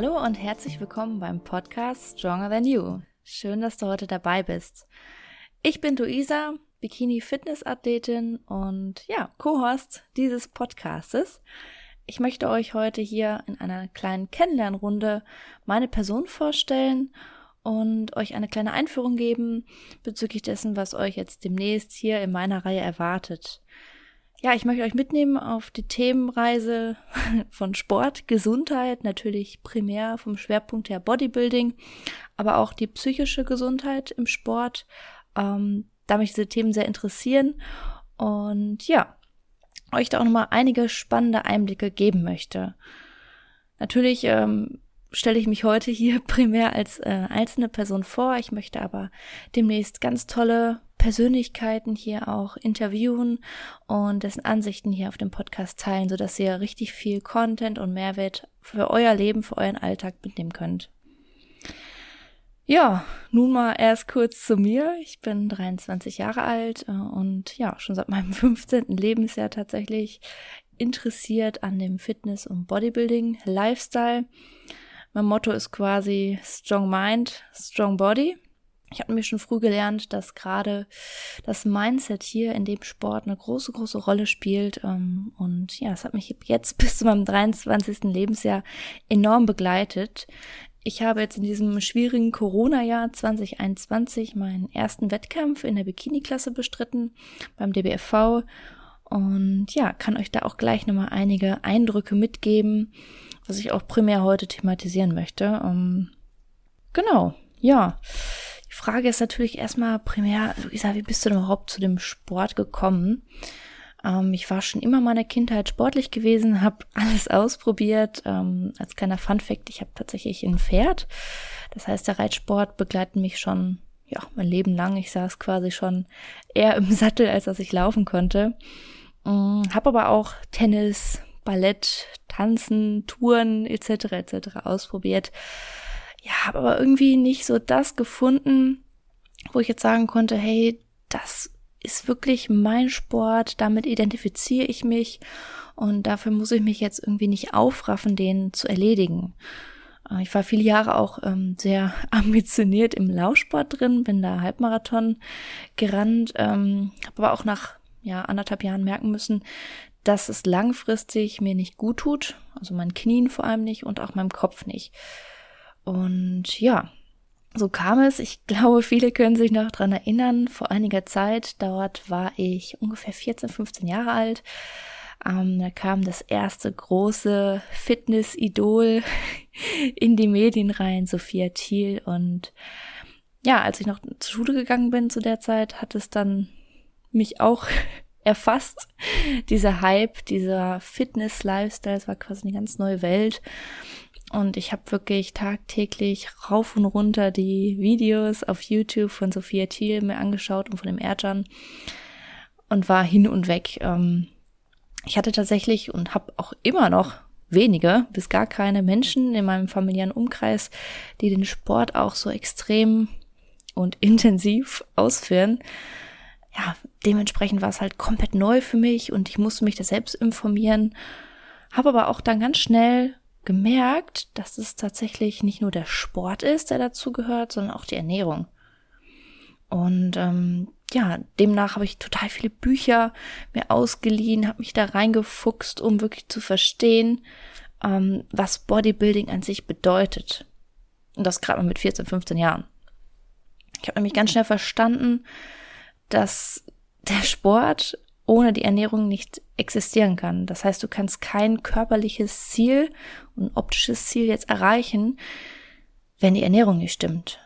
Hallo und herzlich willkommen beim Podcast Stronger Than You. Schön, dass du heute dabei bist. Ich bin Luisa, Bikini-Fitness-Athletin und ja, Co-Host dieses Podcastes. Ich möchte euch heute hier in einer kleinen Kennenlernrunde meine Person vorstellen und euch eine kleine Einführung geben bezüglich dessen, was euch jetzt demnächst hier in meiner Reihe erwartet. Ja, ich möchte euch mitnehmen auf die Themenreise von Sport, Gesundheit, natürlich primär vom Schwerpunkt her Bodybuilding, aber auch die psychische Gesundheit im Sport, ähm, da mich diese Themen sehr interessieren und ja, euch da auch nochmal einige spannende Einblicke geben möchte. Natürlich ähm, stelle ich mich heute hier primär als äh, einzelne Person vor. Ich möchte aber demnächst ganz tolle Persönlichkeiten hier auch interviewen und dessen Ansichten hier auf dem Podcast teilen, sodass ihr richtig viel Content und Mehrwert für euer Leben, für euren Alltag mitnehmen könnt. Ja, nun mal erst kurz zu mir. Ich bin 23 Jahre alt äh, und ja, schon seit meinem 15. Lebensjahr tatsächlich interessiert an dem Fitness- und Bodybuilding-Lifestyle. Mein Motto ist quasi Strong Mind, Strong Body. Ich habe mir schon früh gelernt, dass gerade das Mindset hier in dem Sport eine große, große Rolle spielt. Ähm, und ja, es hat mich jetzt bis zu meinem 23. Lebensjahr enorm begleitet. Ich habe jetzt in diesem schwierigen Corona-Jahr 2021 meinen ersten Wettkampf in der Bikini-Klasse bestritten beim DBFV und ja, kann euch da auch gleich nochmal einige Eindrücke mitgeben, was ich auch primär heute thematisieren möchte. Um, ähm, genau, ja. Die Frage ist natürlich erstmal primär, Luisa, wie bist du denn überhaupt zu dem Sport gekommen? Ähm, ich war schon immer meiner Kindheit sportlich gewesen, habe alles ausprobiert. Ähm, als kleiner Funfact, ich habe tatsächlich ein Pferd. Das heißt, der Reitsport begleitet mich schon ja mein Leben lang. Ich saß quasi schon eher im Sattel, als dass ich laufen konnte. Ähm, habe aber auch Tennis, Ballett, Tanzen, Touren etc. etc. ausprobiert ja, habe aber irgendwie nicht so das gefunden, wo ich jetzt sagen konnte, hey, das ist wirklich mein Sport, damit identifiziere ich mich und dafür muss ich mich jetzt irgendwie nicht aufraffen, den zu erledigen. Äh, ich war viele Jahre auch ähm, sehr ambitioniert im Laufsport drin, bin da Halbmarathon gerannt, ähm, habe aber auch nach ja, anderthalb Jahren merken müssen, dass es langfristig mir nicht gut tut, also meinen Knien vor allem nicht und auch meinem Kopf nicht. Und ja, so kam es. Ich glaube, viele können sich noch dran erinnern. Vor einiger Zeit, dort war ich ungefähr 14, 15 Jahre alt. Ähm, da kam das erste große Fitness-Idol in die Medien rein, Sophia Thiel. Und ja, als ich noch zur Schule gegangen bin zu der Zeit, hat es dann mich auch erfasst. Dieser Hype, dieser Fitness-Lifestyle, es war quasi eine ganz neue Welt. Und ich habe wirklich tagtäglich rauf und runter die Videos auf YouTube von Sophia Thiel mir angeschaut und von dem Erjan und war hin und weg. Ähm, ich hatte tatsächlich und habe auch immer noch wenige bis gar keine Menschen in meinem familiären Umkreis, die den Sport auch so extrem und intensiv ausführen. Ja, dementsprechend war es halt komplett neu für mich und ich musste mich da selbst informieren. Habe aber auch dann ganz schnell gemerkt, dass es tatsächlich nicht nur der Sport ist, der dazu gehört, sondern auch die Ernährung. Und ähm, ja, demnach habe ich total viele Bücher mir ausgeliehen, habe mich da reingefuchst, um wirklich zu verstehen, ähm, was Bodybuilding an sich bedeutet. Und das gerade mal mit 14, 15 Jahren. Ich habe nämlich ganz schnell verstanden, dass der Sport ohne die Ernährung nicht existieren kann. Das heißt, du kannst kein körperliches Ziel und optisches Ziel jetzt erreichen, wenn die Ernährung nicht stimmt.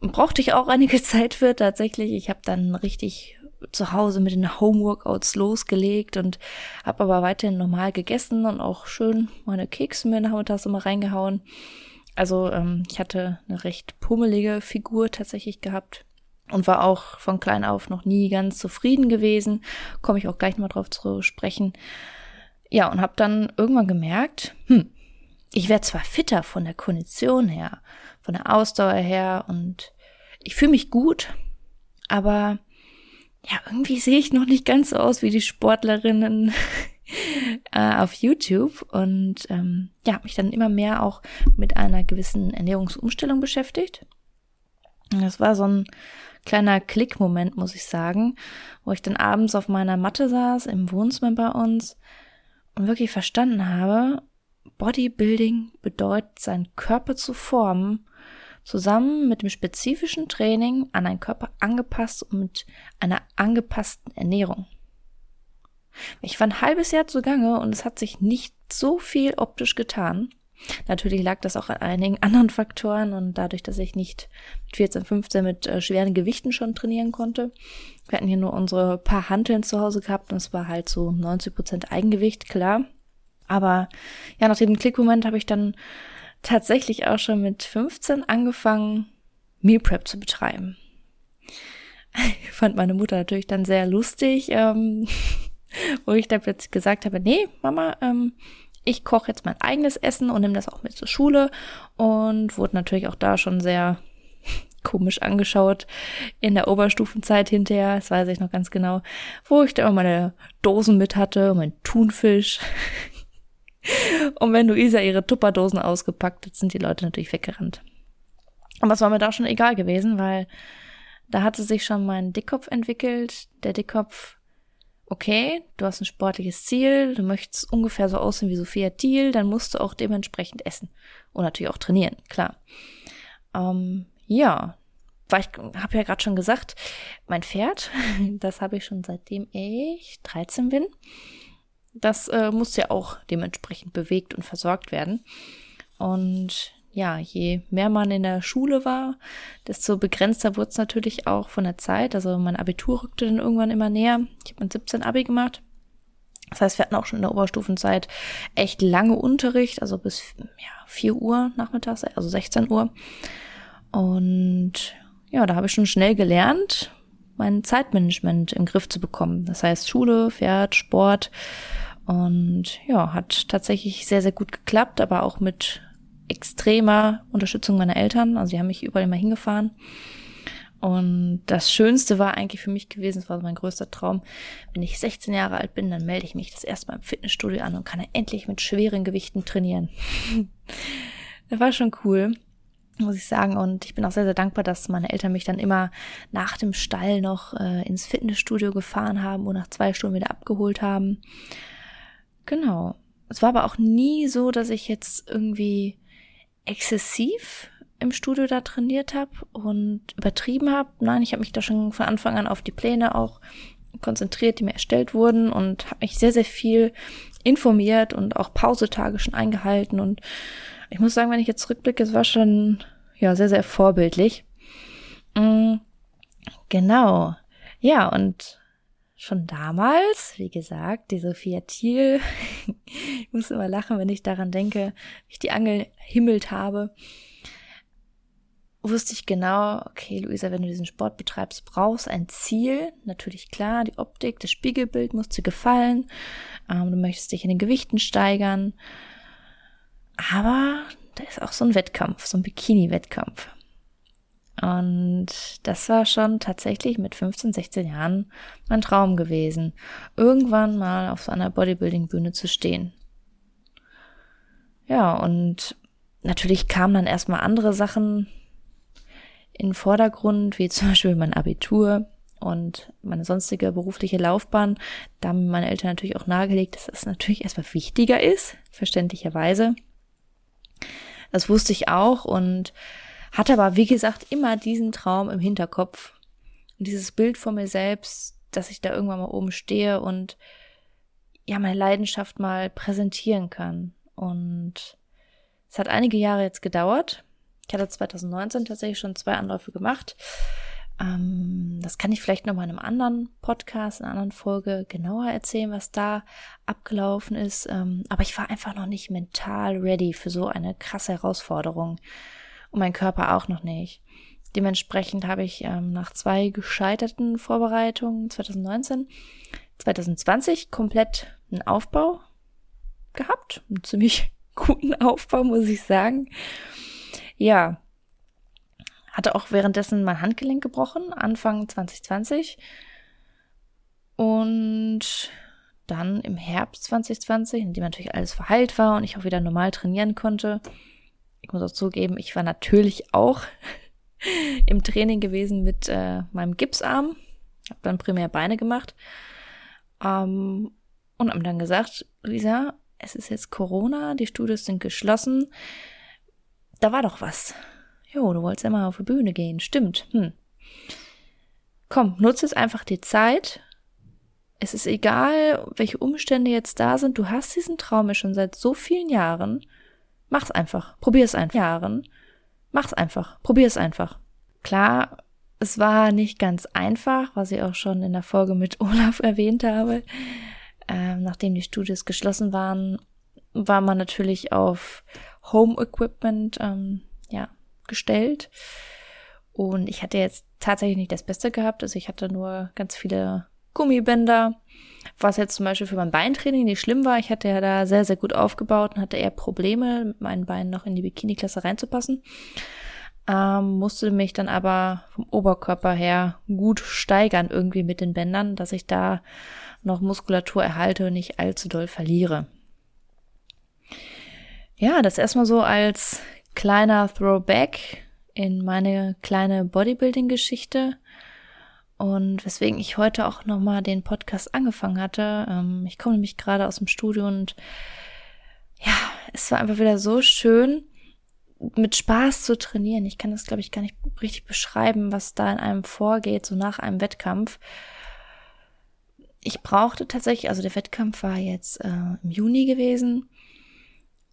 Brauchte ich auch einige Zeit für tatsächlich. Ich habe dann richtig zu Hause mit den Homeworkouts losgelegt und habe aber weiterhin normal gegessen und auch schön meine Kekse mir nachmittags immer reingehauen. Also ähm, ich hatte eine recht pummelige Figur tatsächlich gehabt und war auch von klein auf noch nie ganz zufrieden gewesen. Komme ich auch gleich mal drauf zu sprechen. Ja, und habe dann irgendwann gemerkt, hm, ich werde zwar fitter von der Kondition her, von der Ausdauer her und ich fühle mich gut, aber ja, irgendwie sehe ich noch nicht ganz so aus wie die Sportlerinnen äh, auf YouTube und ähm, ja, habe mich dann immer mehr auch mit einer gewissen Ernährungsumstellung beschäftigt. Das war so ein kleiner Klickmoment, muss ich sagen, wo ich dann abends auf meiner Matte saß im Wohnzimmer bei uns und wirklich verstanden habe, Bodybuilding bedeutet, seinen Körper zu formen, zusammen mit dem spezifischen Training an einen Körper angepasst und mit einer angepassten Ernährung. Ich war ein halbes Jahr zugange und es hat sich nicht so viel optisch getan. Natürlich lag das auch an einigen anderen Faktoren und dadurch, dass ich nicht mit 14, 15 mit äh, schweren Gewichten schon trainieren konnte. Wir hatten hier nur unsere paar Hanteln zu Hause gehabt und es war halt so 90 Prozent Eigengewicht, klar. Aber ja, nach dem Klickmoment habe ich dann tatsächlich auch schon mit 15 angefangen, Meal Prep zu betreiben. Fand meine Mutter natürlich dann sehr lustig, ähm, wo ich dann plötzlich gesagt habe, nee, Mama, ähm, ich koche jetzt mein eigenes Essen und nehme das auch mit zur Schule und wurde natürlich auch da schon sehr komisch angeschaut in der Oberstufenzeit hinterher, das weiß ich noch ganz genau, wo ich da immer meine Dosen mit hatte, mein Thunfisch, und wenn Luisa ihre Tupperdosen ausgepackt hat, sind die Leute natürlich weggerannt. Aber es war mir da schon egal gewesen, weil da hatte sich schon mein Dickkopf entwickelt. Der Dickkopf, okay, du hast ein sportliches Ziel, du möchtest ungefähr so aussehen wie Sophia Thiel, dann musst du auch dementsprechend essen. Und natürlich auch trainieren, klar. Ähm, ja, weil ich habe ja gerade schon gesagt, mein Pferd, das habe ich schon seitdem ich 13 bin das äh, muss ja auch dementsprechend bewegt und versorgt werden. Und ja, je mehr man in der Schule war, desto begrenzter wurde es natürlich auch von der Zeit. Also mein Abitur rückte dann irgendwann immer näher. Ich habe mit 17 Abi gemacht. Das heißt, wir hatten auch schon in der Oberstufenzeit echt lange Unterricht, also bis ja, 4 Uhr nachmittags, also 16 Uhr. Und ja, da habe ich schon schnell gelernt, mein Zeitmanagement im Griff zu bekommen. Das heißt Schule, Pferd, Sport und ja, hat tatsächlich sehr, sehr gut geklappt, aber auch mit extremer Unterstützung meiner Eltern. Also die haben mich überall immer hingefahren. Und das Schönste war eigentlich für mich gewesen, das war mein größter Traum, wenn ich 16 Jahre alt bin, dann melde ich mich das erste Mal im Fitnessstudio an und kann endlich mit schweren Gewichten trainieren. das war schon cool muss ich sagen. Und ich bin auch sehr, sehr dankbar, dass meine Eltern mich dann immer nach dem Stall noch äh, ins Fitnessstudio gefahren haben und nach zwei Stunden wieder abgeholt haben. Genau. Es war aber auch nie so, dass ich jetzt irgendwie exzessiv im Studio da trainiert habe und übertrieben habe. Nein, ich habe mich da schon von Anfang an auf die Pläne auch konzentriert, die mir erstellt wurden und habe mich sehr, sehr viel informiert und auch Pausetage schon eingehalten und ich muss sagen, wenn ich jetzt zurückblicke, es war schon, ja, sehr, sehr vorbildlich. Mm, genau. Ja, und schon damals, wie gesagt, die Sophia Thiel, ich muss immer lachen, wenn ich daran denke, wie ich die Angel himmelt habe, wusste ich genau, okay, Luisa, wenn du diesen Sport betreibst, brauchst ein Ziel. Natürlich klar, die Optik, das Spiegelbild muss dir gefallen. Ähm, du möchtest dich in den Gewichten steigern. Aber da ist auch so ein Wettkampf, so ein Bikini-Wettkampf. Und das war schon tatsächlich mit 15, 16 Jahren mein Traum gewesen, irgendwann mal auf so einer Bodybuilding-Bühne zu stehen. Ja, und natürlich kamen dann erstmal andere Sachen in den Vordergrund, wie zum Beispiel mein Abitur und meine sonstige berufliche Laufbahn. Da haben meine Eltern natürlich auch nahegelegt, dass das natürlich erstmal wichtiger ist, verständlicherweise. Das wusste ich auch und hatte aber, wie gesagt, immer diesen Traum im Hinterkopf. Und dieses Bild von mir selbst, dass ich da irgendwann mal oben stehe und ja, meine Leidenschaft mal präsentieren kann. Und es hat einige Jahre jetzt gedauert. Ich hatte 2019 tatsächlich schon zwei Anläufe gemacht. Ähm, das kann ich vielleicht noch mal in einem anderen Podcast, in einer anderen Folge genauer erzählen, was da abgelaufen ist. Ähm, aber ich war einfach noch nicht mental ready für so eine krasse Herausforderung. Und mein Körper auch noch nicht. Dementsprechend habe ich ähm, nach zwei gescheiterten Vorbereitungen 2019, 2020 komplett einen Aufbau gehabt. Einen ziemlich guten Aufbau, muss ich sagen. Ja, hatte auch währenddessen mein Handgelenk gebrochen, Anfang 2020. Und dann im Herbst 2020, in dem natürlich alles verheilt war und ich auch wieder normal trainieren konnte. Ich muss auch zugeben, ich war natürlich auch im Training gewesen mit äh, meinem Gipsarm. Habe dann primär Beine gemacht. Ähm, und haben dann gesagt, Lisa, es ist jetzt Corona, die Studios sind geschlossen. Da war doch was. Jo, du wolltest ja mal auf die Bühne gehen. Stimmt. Hm. Komm, nutze es einfach die Zeit. Es ist egal, welche Umstände jetzt da sind. Du hast diesen Traum ja schon seit so vielen Jahren. Mach's einfach. Probier's einfach. Jahren. Mach's einfach. Probier's einfach. Klar, es war nicht ganz einfach, was ich auch schon in der Folge mit Olaf erwähnt habe. Ähm, nachdem die Studios geschlossen waren, war man natürlich auf Home Equipment ähm, ja, gestellt. Und ich hatte jetzt tatsächlich nicht das Beste gehabt. Also ich hatte nur ganz viele Gummibänder, was jetzt zum Beispiel für mein Beintraining nicht schlimm war. Ich hatte ja da sehr, sehr gut aufgebaut und hatte eher Probleme, mit meinen Beinen noch in die Bikini-Klasse reinzupassen. Ähm, musste mich dann aber vom Oberkörper her gut steigern irgendwie mit den Bändern, dass ich da noch Muskulatur erhalte und nicht allzu doll verliere. Ja, das erstmal so als kleiner Throwback in meine kleine Bodybuilding-Geschichte und weswegen ich heute auch nochmal den Podcast angefangen hatte. Ähm, ich komme nämlich gerade aus dem Studio und ja, es war einfach wieder so schön, mit Spaß zu trainieren. Ich kann das, glaube ich, gar nicht richtig beschreiben, was da in einem vorgeht, so nach einem Wettkampf. Ich brauchte tatsächlich, also der Wettkampf war jetzt äh, im Juni gewesen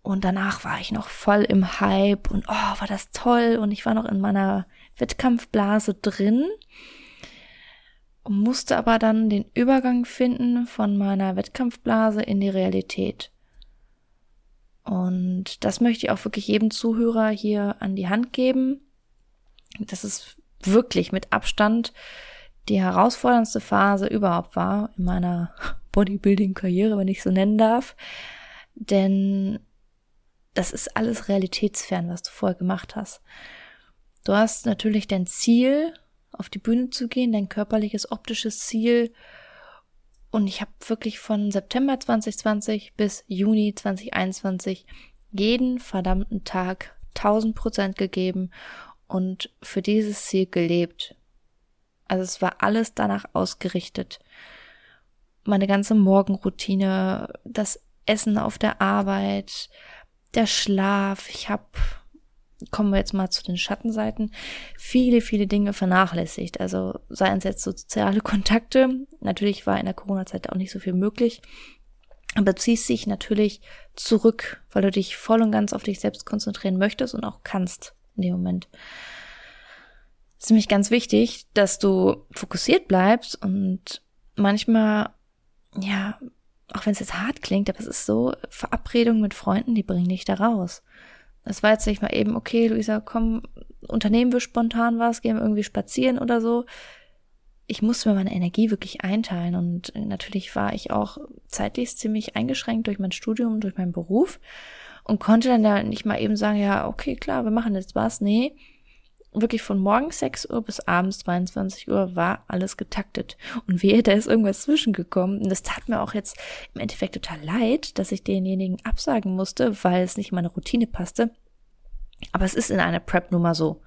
und danach war ich noch voll im Hype und oh, war das toll und ich war noch in meiner Wettkampfblase drin musste aber dann den Übergang finden von meiner Wettkampfblase in die Realität. Und das möchte ich auch wirklich jedem Zuhörer hier an die Hand geben. Das ist wirklich mit Abstand die herausforderndste Phase überhaupt war in meiner Bodybuilding-Karriere, wenn ich so nennen darf. Denn das ist alles realitätsfern, was du vorher gemacht hast. Du hast natürlich dein Ziel, auf die Bühne zu gehen, dein körperliches, optisches Ziel und ich habe wirklich von September 2020 bis Juni 2021 jeden verdammten Tag 1000 Prozent gegeben und für dieses Ziel gelebt. Also es war alles danach ausgerichtet. Meine ganze Morgenroutine, das Essen auf der Arbeit, der Schlaf. Ich habe kommen wir jetzt mal zu den Schattenseiten, viele, viele Dinge vernachlässigt. Also seien es jetzt soziale Kontakte. Natürlich war in der Corona-Zeit auch nicht so viel möglich. Aber ziehst dich natürlich zurück, weil du dich voll und ganz auf dich selbst konzentrieren möchtest und auch kannst in dem Moment. Es ist nämlich ganz wichtig, dass du fokussiert bleibst und manchmal, ja, auch wenn es jetzt hart klingt, aber es ist so, Verabredungen mit Freunden, die bringen dich da raus. Es war jetzt nicht mal eben, okay, Luisa, komm, unternehmen wir spontan was, gehen wir irgendwie spazieren oder so. Ich musste mir meine Energie wirklich einteilen und natürlich war ich auch zeitlich ziemlich eingeschränkt durch mein Studium, durch meinen Beruf und konnte dann ja nicht mal eben sagen, ja, okay, klar, wir machen jetzt was. Nee, wirklich von morgens 6 Uhr bis abends 22 Uhr war alles getaktet. Und wehe, da ist irgendwas zwischengekommen. Und das tat mir auch jetzt im Endeffekt total leid, dass ich denjenigen absagen musste, weil es nicht in meine Routine passte. Aber es ist in einer Prep-Nummer so.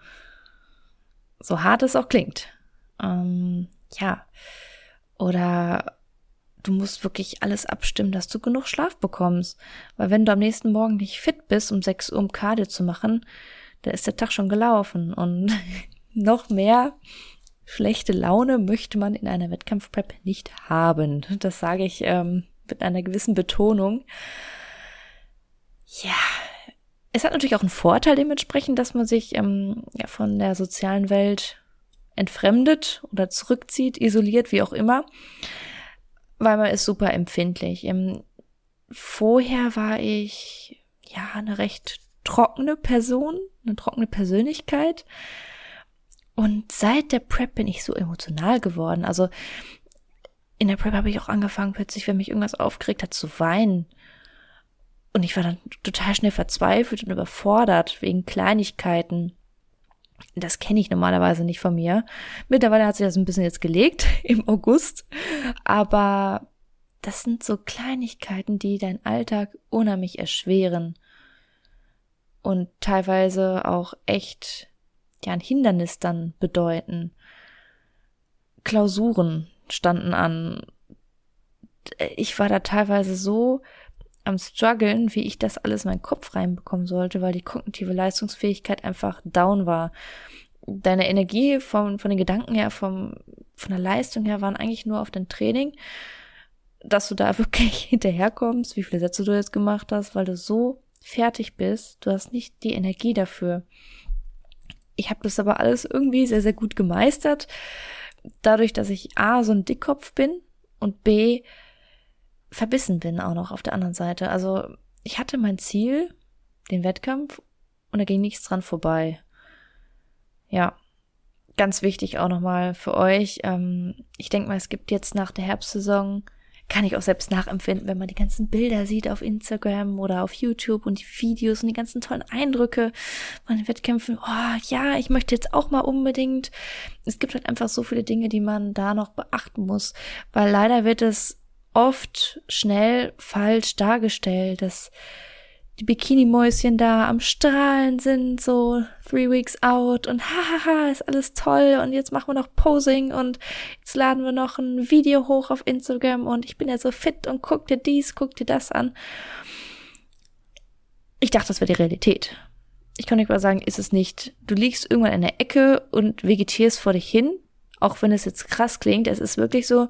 So hart es auch klingt. Ähm, ja. Oder du musst wirklich alles abstimmen, dass du genug Schlaf bekommst. Weil wenn du am nächsten Morgen nicht fit bist, um 6 Uhr um Cardio zu machen, da ist der Tag schon gelaufen und noch mehr schlechte Laune möchte man in einer Wettkampfprep nicht haben. Das sage ich ähm, mit einer gewissen Betonung. Ja, es hat natürlich auch einen Vorteil dementsprechend, dass man sich ähm, ja, von der sozialen Welt entfremdet oder zurückzieht, isoliert, wie auch immer, weil man ist super empfindlich. Ähm, vorher war ich ja eine recht trockene Person, eine trockene Persönlichkeit. Und seit der Prep bin ich so emotional geworden. Also in der Prep habe ich auch angefangen, plötzlich, wenn mich irgendwas aufgeregt hat, zu weinen. Und ich war dann total schnell verzweifelt und überfordert wegen Kleinigkeiten. Das kenne ich normalerweise nicht von mir. Mittlerweile hat sich das ein bisschen jetzt gelegt im August. Aber das sind so Kleinigkeiten, die deinen Alltag unheimlich erschweren und teilweise auch echt ja ein Hindernis dann bedeuten. Klausuren standen an. Ich war da teilweise so am struggeln, wie ich das alles in meinen Kopf reinbekommen sollte, weil die kognitive Leistungsfähigkeit einfach down war. Deine Energie von, von den Gedanken her, vom, von der Leistung her waren eigentlich nur auf dein Training, dass du da wirklich hinterherkommst, wie viele Sätze du jetzt gemacht hast, weil du so fertig bist. Du hast nicht die Energie dafür. Ich habe das aber alles irgendwie sehr, sehr gut gemeistert. Dadurch, dass ich A, so ein Dickkopf bin und B, verbissen bin auch noch auf der anderen Seite. Also ich hatte mein Ziel, den Wettkampf, und da ging nichts dran vorbei. Ja, ganz wichtig auch nochmal für euch. Ähm, ich denke mal, es gibt jetzt nach der Herbstsaison, kann ich auch selbst nachempfinden, wenn man die ganzen Bilder sieht auf Instagram oder auf YouTube und die Videos und die ganzen tollen Eindrücke von den Wettkämpfen. Oh ja, ich möchte jetzt auch mal unbedingt. Es gibt halt einfach so viele Dinge, die man da noch beachten muss, weil leider wird es oft schnell falsch dargestellt, dass die Bikini-Mäuschen da am Strahlen sind, so three weeks out und hahaha, ist alles toll und jetzt machen wir noch Posing und jetzt laden wir noch ein Video hoch auf Instagram und ich bin ja so fit und guck dir dies, guck dir das an. Ich dachte, das wäre die Realität. Ich kann euch mal sagen, ist es nicht. Du liegst irgendwann in der Ecke und vegetierst vor dich hin, auch wenn es jetzt krass klingt. Es ist wirklich so,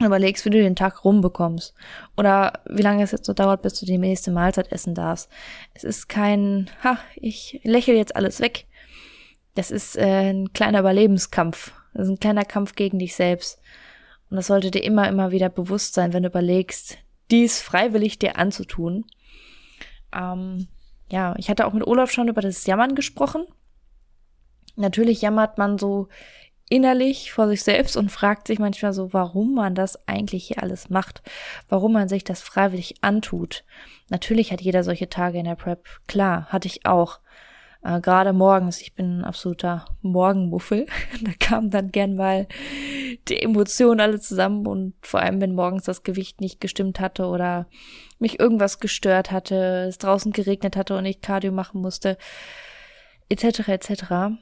überlegst, wie du den Tag rumbekommst. Oder wie lange es jetzt so dauert, bis du die nächste Mahlzeit essen darfst. Es ist kein, ha, ich lächle jetzt alles weg. Das ist äh, ein kleiner Überlebenskampf. Das ist ein kleiner Kampf gegen dich selbst. Und das sollte dir immer, immer wieder bewusst sein, wenn du überlegst, dies freiwillig dir anzutun. Ähm, ja, ich hatte auch mit Olaf schon über das Jammern gesprochen. Natürlich jammert man so innerlich vor sich selbst und fragt sich manchmal so, warum man das eigentlich hier alles macht, warum man sich das freiwillig antut. Natürlich hat jeder solche Tage in der Prep. Klar, hatte ich auch. Äh, Gerade morgens, ich bin ein absoluter Morgenmuffel. da kamen dann gern mal die Emotionen alle zusammen und vor allem, wenn morgens das Gewicht nicht gestimmt hatte oder mich irgendwas gestört hatte, es draußen geregnet hatte und ich Cardio machen musste, etc. etc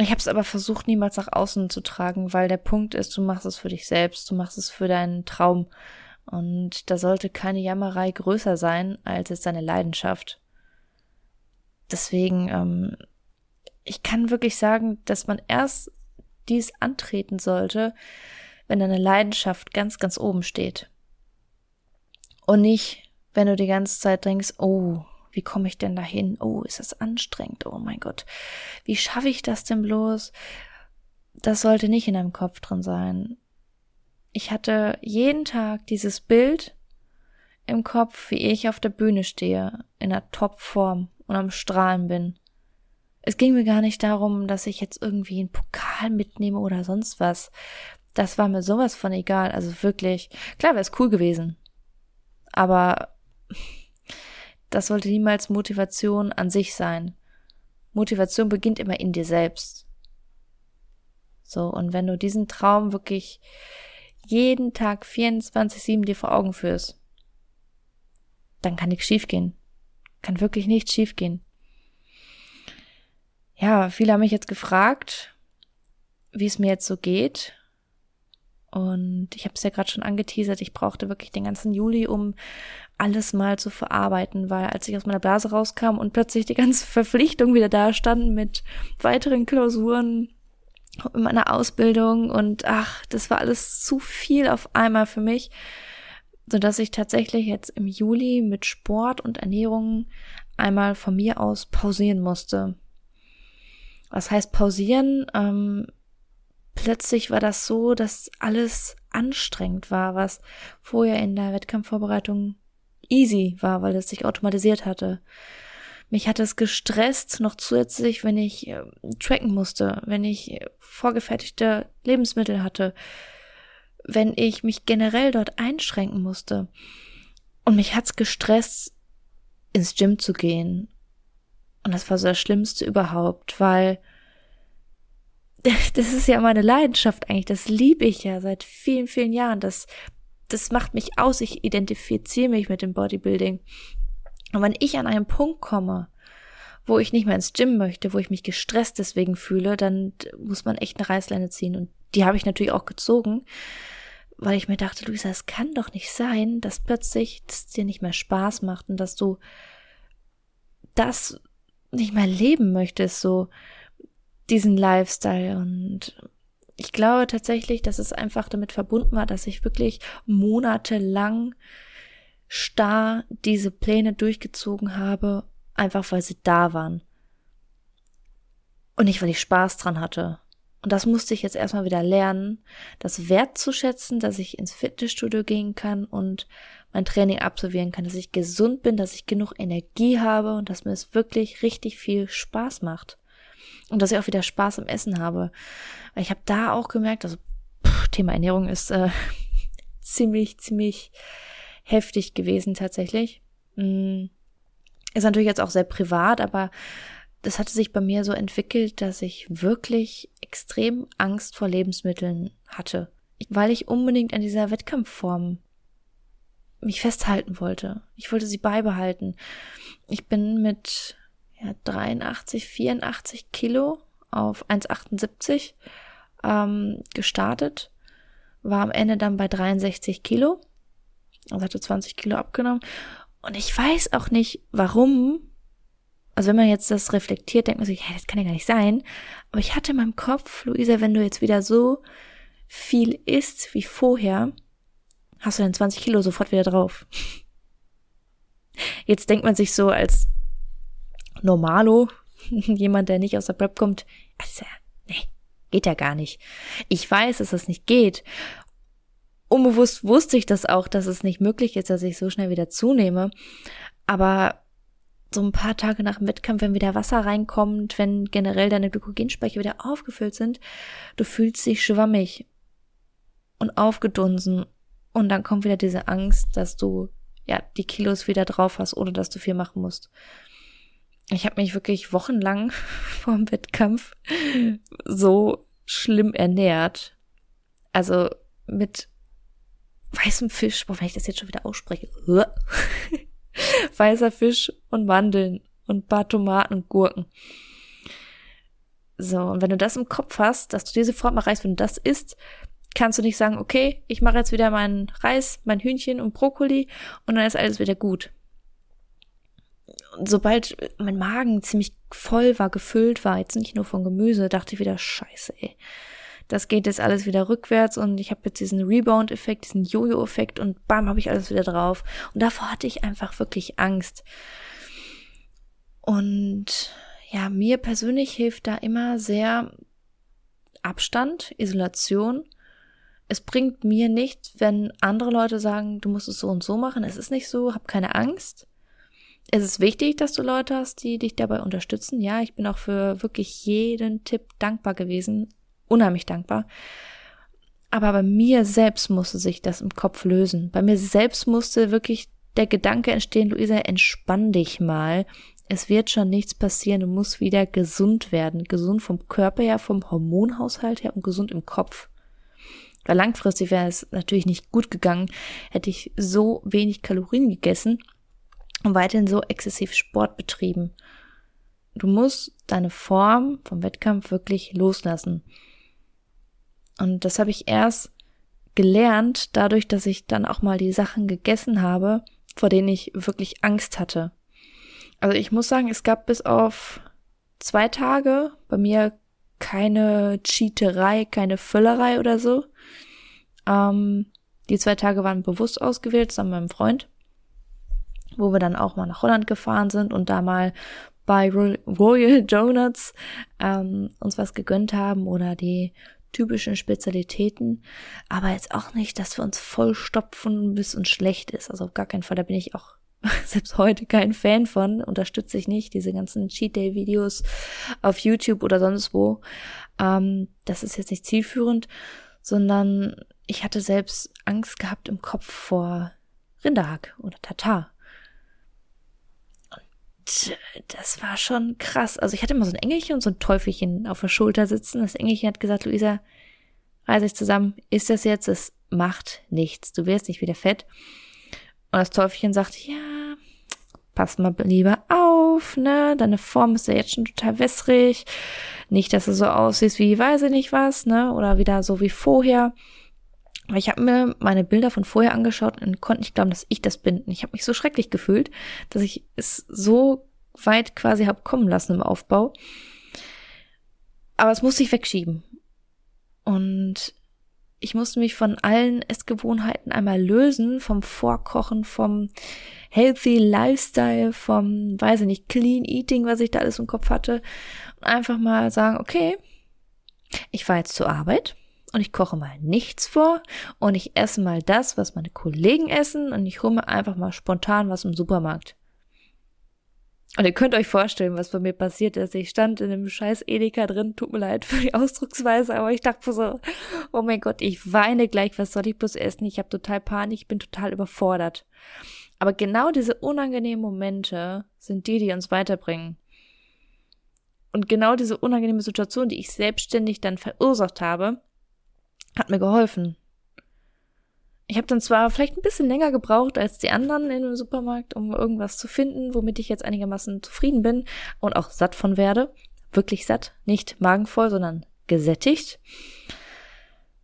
ich habe es aber versucht, niemals nach außen zu tragen, weil der Punkt ist, du machst es für dich selbst, du machst es für deinen Traum. Und da sollte keine Jammerei größer sein als es deine Leidenschaft. Deswegen, ähm, ich kann wirklich sagen, dass man erst dies antreten sollte, wenn deine Leidenschaft ganz, ganz oben steht. Und nicht, wenn du die ganze Zeit denkst, oh, wie komme ich denn dahin? Oh, ist das anstrengend? Oh mein Gott. Wie schaffe ich das denn bloß? Das sollte nicht in deinem Kopf drin sein. Ich hatte jeden Tag dieses Bild im Kopf, wie ich auf der Bühne stehe, in einer Topform und am Strahlen bin. Es ging mir gar nicht darum, dass ich jetzt irgendwie einen Pokal mitnehme oder sonst was. Das war mir sowas von egal. Also wirklich, klar wäre es cool gewesen. Aber das sollte niemals Motivation an sich sein. Motivation beginnt immer in dir selbst. So, und wenn du diesen Traum wirklich jeden Tag 24-7 dir vor Augen führst, dann kann nichts schiefgehen. Kann wirklich nichts schiefgehen. Ja, viele haben mich jetzt gefragt, wie es mir jetzt so geht. Und ich habe es ja gerade schon angeteasert, ich brauchte wirklich den ganzen Juli, um alles mal zu verarbeiten, weil als ich aus meiner Blase rauskam und plötzlich die ganze Verpflichtung wieder da stand mit weiteren Klausuren in meiner Ausbildung und ach, das war alles zu viel auf einmal für mich, so dass ich tatsächlich jetzt im Juli mit Sport und Ernährung einmal von mir aus pausieren musste. Was heißt pausieren? Ähm, plötzlich war das so, dass alles anstrengend war, was vorher in der Wettkampfvorbereitung easy war, weil es sich automatisiert hatte. Mich hat es gestresst, noch zusätzlich, wenn ich äh, tracken musste, wenn ich vorgefertigte Lebensmittel hatte, wenn ich mich generell dort einschränken musste. Und mich hat's gestresst, ins Gym zu gehen. Und das war so das Schlimmste überhaupt, weil das ist ja meine Leidenschaft eigentlich. Das liebe ich ja seit vielen, vielen Jahren. Das das macht mich aus, ich identifiziere mich mit dem Bodybuilding. Und wenn ich an einen Punkt komme, wo ich nicht mehr ins Gym möchte, wo ich mich gestresst deswegen fühle, dann muss man echt eine Reißleine ziehen. Und die habe ich natürlich auch gezogen, weil ich mir dachte, Luisa, es kann doch nicht sein, dass plötzlich es dir nicht mehr Spaß macht und dass du das nicht mehr leben möchtest, so diesen Lifestyle. Und ich glaube tatsächlich, dass es einfach damit verbunden war, dass ich wirklich monatelang starr diese Pläne durchgezogen habe, einfach weil sie da waren. Und nicht, weil ich Spaß dran hatte. Und das musste ich jetzt erstmal wieder lernen, das wertzuschätzen, dass ich ins Fitnessstudio gehen kann und mein Training absolvieren kann, dass ich gesund bin, dass ich genug Energie habe und dass mir es wirklich richtig viel Spaß macht. Und dass ich auch wieder Spaß am Essen habe. Weil ich habe da auch gemerkt, also pff, Thema Ernährung ist äh, ziemlich, ziemlich heftig gewesen tatsächlich. Mm, ist natürlich jetzt auch sehr privat, aber das hatte sich bei mir so entwickelt, dass ich wirklich extrem Angst vor Lebensmitteln hatte, weil ich unbedingt an dieser Wettkampfform mich festhalten wollte. Ich wollte sie beibehalten. Ich bin mit ja, 83, 84 Kilo auf 1,78 ähm, gestartet, war am Ende dann bei 63 Kilo, also hatte 20 Kilo abgenommen. Und ich weiß auch nicht, warum. Also wenn man jetzt das reflektiert, denkt man sich, hey, das kann ja gar nicht sein. Aber ich hatte in meinem Kopf, Luisa, wenn du jetzt wieder so viel isst wie vorher, hast du dann 20 Kilo sofort wieder drauf. Jetzt denkt man sich so als Normalo, jemand, der nicht aus der Prep kommt, also, nee, geht ja gar nicht. Ich weiß, dass das nicht geht. Unbewusst wusste ich das auch, dass es nicht möglich ist, dass ich so schnell wieder zunehme. Aber so ein paar Tage nach dem Wettkampf, wenn wieder Wasser reinkommt, wenn generell deine Glykogenspeicher wieder aufgefüllt sind, du fühlst dich schwammig und aufgedunsen und dann kommt wieder diese Angst, dass du ja die Kilos wieder drauf hast, ohne dass du viel machen musst. Ich habe mich wirklich wochenlang vor dem Wettkampf so schlimm ernährt. Also mit weißem Fisch, boah, wenn ich das jetzt schon wieder ausspreche. Weißer Fisch und Mandeln und ein paar Tomaten und Gurken. So, und wenn du das im Kopf hast, dass du diese Form erreichst, wenn du das isst, kannst du nicht sagen, okay, ich mache jetzt wieder meinen Reis, mein Hühnchen und Brokkoli und dann ist alles wieder gut. Sobald mein Magen ziemlich voll war, gefüllt war, jetzt nicht nur von Gemüse, dachte ich wieder, scheiße, ey. Das geht jetzt alles wieder rückwärts und ich habe jetzt diesen Rebound-Effekt, diesen Jojo-Effekt und bam, habe ich alles wieder drauf. Und davor hatte ich einfach wirklich Angst. Und ja, mir persönlich hilft da immer sehr Abstand, Isolation es bringt mir nichts, wenn andere Leute sagen, du musst es so und so machen. Es ist nicht so, hab keine Angst. Es ist wichtig, dass du Leute hast, die dich dabei unterstützen. Ja, ich bin auch für wirklich jeden Tipp dankbar gewesen. Unheimlich dankbar. Aber bei mir selbst musste sich das im Kopf lösen. Bei mir selbst musste wirklich der Gedanke entstehen, Luisa, entspann dich mal. Es wird schon nichts passieren. Du musst wieder gesund werden. Gesund vom Körper her, vom Hormonhaushalt her und gesund im Kopf. Weil langfristig wäre es natürlich nicht gut gegangen, hätte ich so wenig Kalorien gegessen und weiterhin so exzessiv Sport betrieben. Du musst deine Form vom Wettkampf wirklich loslassen. Und das habe ich erst gelernt, dadurch, dass ich dann auch mal die Sachen gegessen habe, vor denen ich wirklich Angst hatte. Also ich muss sagen, es gab bis auf zwei Tage bei mir keine Cheaterei, keine Völlerei oder so. Ähm, die zwei Tage waren bewusst ausgewählt, zusammen mit meinem Freund, wo wir dann auch mal nach Holland gefahren sind und da mal bei Royal Donuts ähm, uns was gegönnt haben oder die typischen Spezialitäten, aber jetzt auch nicht, dass wir uns vollstopfen, bis uns schlecht ist. Also auf gar keinen Fall, da bin ich auch selbst heute kein Fan von, unterstütze ich nicht, diese ganzen Cheat Day Videos auf YouTube oder sonst wo. Ähm, das ist jetzt nicht zielführend, sondern ich hatte selbst Angst gehabt im Kopf vor Rinderhack oder Tatar. Das war schon krass. Also ich hatte immer so ein Engelchen und so ein Teufelchen auf der Schulter sitzen. Das Engelchen hat gesagt, Luisa, reiß dich zusammen, ist das jetzt, es macht nichts. Du wirst nicht wieder fett. Und das Teufelchen sagt, ja, pass mal lieber auf, ne? Deine Form ist ja jetzt schon total wässrig. Nicht, dass du so aussiehst wie, weiß ich nicht was, ne? Oder wieder so wie vorher. Aber ich habe mir meine Bilder von vorher angeschaut und konnte nicht glauben, dass ich das bin. Ich habe mich so schrecklich gefühlt, dass ich es so weit quasi hab kommen lassen im Aufbau. Aber es musste ich wegschieben. Und ich musste mich von allen Essgewohnheiten einmal lösen, vom Vorkochen, vom Healthy Lifestyle, vom, weiß ich nicht, Clean Eating, was ich da alles im Kopf hatte. Und einfach mal sagen, okay, ich fahre jetzt zur Arbeit und ich koche mal nichts vor und ich esse mal das, was meine Kollegen essen und ich hole mir einfach mal spontan was im Supermarkt. Und ihr könnt euch vorstellen, was bei mir passiert ist. Ich stand in einem scheiß Edeka drin, tut mir leid für die Ausdrucksweise, aber ich dachte so, oh mein Gott, ich weine gleich, was soll ich bloß essen? Ich habe total Panik, ich bin total überfordert. Aber genau diese unangenehmen Momente sind die, die uns weiterbringen. Und genau diese unangenehme Situation, die ich selbstständig dann verursacht habe, hat mir geholfen. Ich habe dann zwar vielleicht ein bisschen länger gebraucht als die anderen in dem Supermarkt, um irgendwas zu finden, womit ich jetzt einigermaßen zufrieden bin und auch satt von werde. Wirklich satt, nicht magenvoll, sondern gesättigt.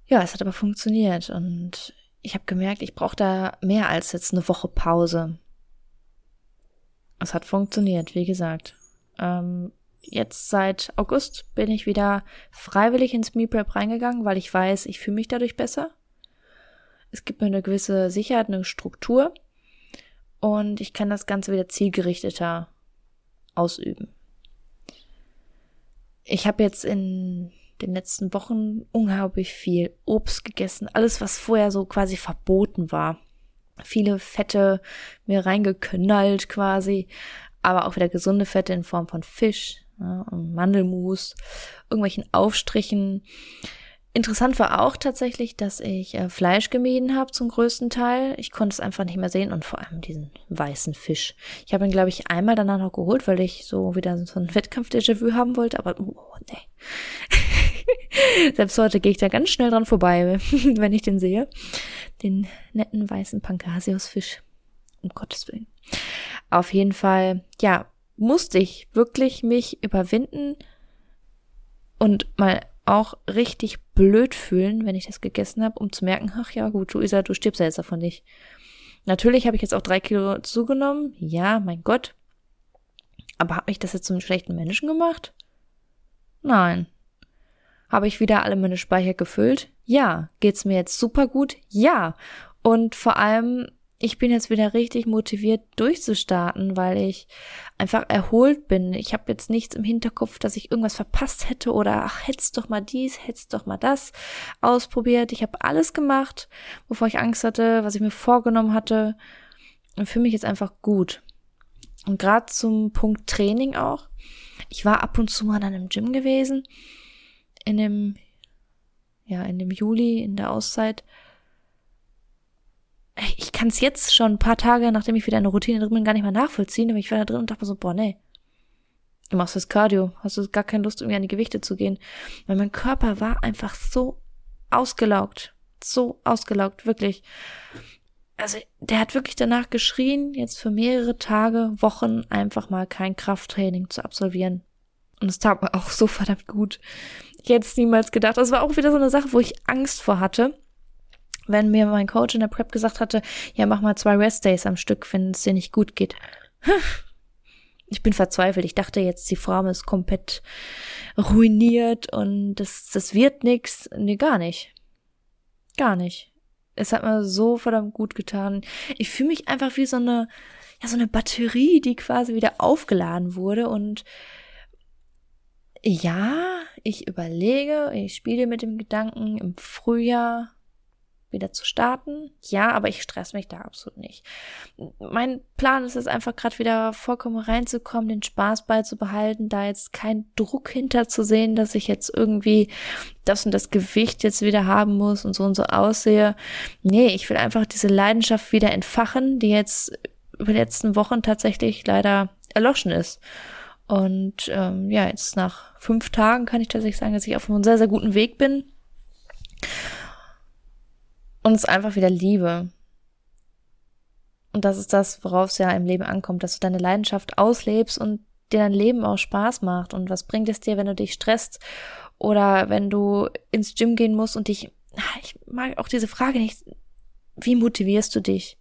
Ja, es hat aber funktioniert und ich habe gemerkt, ich brauche da mehr als jetzt eine Woche Pause. Es hat funktioniert, wie gesagt. Ähm, jetzt seit August bin ich wieder freiwillig ins Meal reingegangen, weil ich weiß, ich fühle mich dadurch besser. Es gibt mir eine gewisse Sicherheit, eine Struktur und ich kann das Ganze wieder zielgerichteter ausüben. Ich habe jetzt in den letzten Wochen unglaublich viel Obst gegessen, alles was vorher so quasi verboten war. Viele Fette mir reingeknallt quasi, aber auch wieder gesunde Fette in Form von Fisch, ja, Mandelmus, irgendwelchen Aufstrichen, Interessant war auch tatsächlich, dass ich äh, Fleisch gemieden habe zum größten Teil. Ich konnte es einfach nicht mehr sehen und vor allem diesen weißen Fisch. Ich habe ihn, glaube ich, einmal danach noch geholt, weil ich so wieder so ein Wettkampf-Déjà-vu haben wollte, aber oh, nee. Selbst heute gehe ich da ganz schnell dran vorbei, wenn ich den sehe. Den netten weißen Pangasius-Fisch. Um Gottes Willen. Auf jeden Fall, ja, musste ich wirklich mich überwinden und mal auch richtig blöd fühlen, wenn ich das gegessen habe, um zu merken, ach ja, gut, Luisa, du stirbst ja jetzt davon nicht. Natürlich habe ich jetzt auch drei Kilo zugenommen. Ja, mein Gott. Aber hat mich das jetzt zum schlechten Menschen gemacht? Nein. Habe ich wieder alle meine Speicher gefüllt? Ja. Geht's mir jetzt super gut? Ja. Und vor allem ich bin jetzt wieder richtig motiviert durchzustarten, weil ich einfach erholt bin. Ich habe jetzt nichts im Hinterkopf, dass ich irgendwas verpasst hätte oder ach, hättest doch mal dies, hättest doch mal das ausprobiert. Ich habe alles gemacht, wovor ich Angst hatte, was ich mir vorgenommen hatte und fühle mich jetzt einfach gut. Und gerade zum Punkt Training auch. Ich war ab und zu mal dann im Gym gewesen in dem ja, in dem Juli in der Auszeit ich kann es jetzt schon ein paar Tage, nachdem ich wieder in der Routine drin bin, gar nicht mehr nachvollziehen, aber ich war da drin und dachte mir so, boah, nee. Du machst das Cardio, hast du gar keine Lust, irgendwie an die Gewichte zu gehen. Weil mein Körper war einfach so ausgelaugt. So ausgelaugt, wirklich. Also, der hat wirklich danach geschrien, jetzt für mehrere Tage, Wochen einfach mal kein Krafttraining zu absolvieren. Und es tat mir auch so verdammt gut. Ich hätte es niemals gedacht. Das war auch wieder so eine Sache, wo ich Angst vor hatte wenn mir mein Coach in der Prep gesagt hatte, ja, mach mal zwei Rest-Days am Stück, wenn es dir nicht gut geht. Ich bin verzweifelt. Ich dachte jetzt, die Form ist komplett ruiniert und das, das wird nix. Nee, gar nicht. Gar nicht. Es hat mir so verdammt gut getan. Ich fühle mich einfach wie so eine, ja, so eine Batterie, die quasi wieder aufgeladen wurde und ja, ich überlege, ich spiele mit dem Gedanken im Frühjahr wieder zu starten. Ja, aber ich stress mich da absolut nicht. Mein Plan ist es einfach gerade wieder vollkommen reinzukommen, den Spaß beizubehalten, da jetzt kein Druck hinter zu sehen, dass ich jetzt irgendwie das und das Gewicht jetzt wieder haben muss und so und so aussehe. Nee, ich will einfach diese Leidenschaft wieder entfachen, die jetzt über die letzten Wochen tatsächlich leider erloschen ist. Und ähm, ja, jetzt nach fünf Tagen kann ich tatsächlich sagen, dass ich auf einem sehr, sehr guten Weg bin. Und es einfach wieder Liebe. Und das ist das, worauf es ja im Leben ankommt, dass du deine Leidenschaft auslebst und dir dein Leben auch Spaß macht. Und was bringt es dir, wenn du dich stresst oder wenn du ins Gym gehen musst und dich, ich mag auch diese Frage nicht, wie motivierst du dich?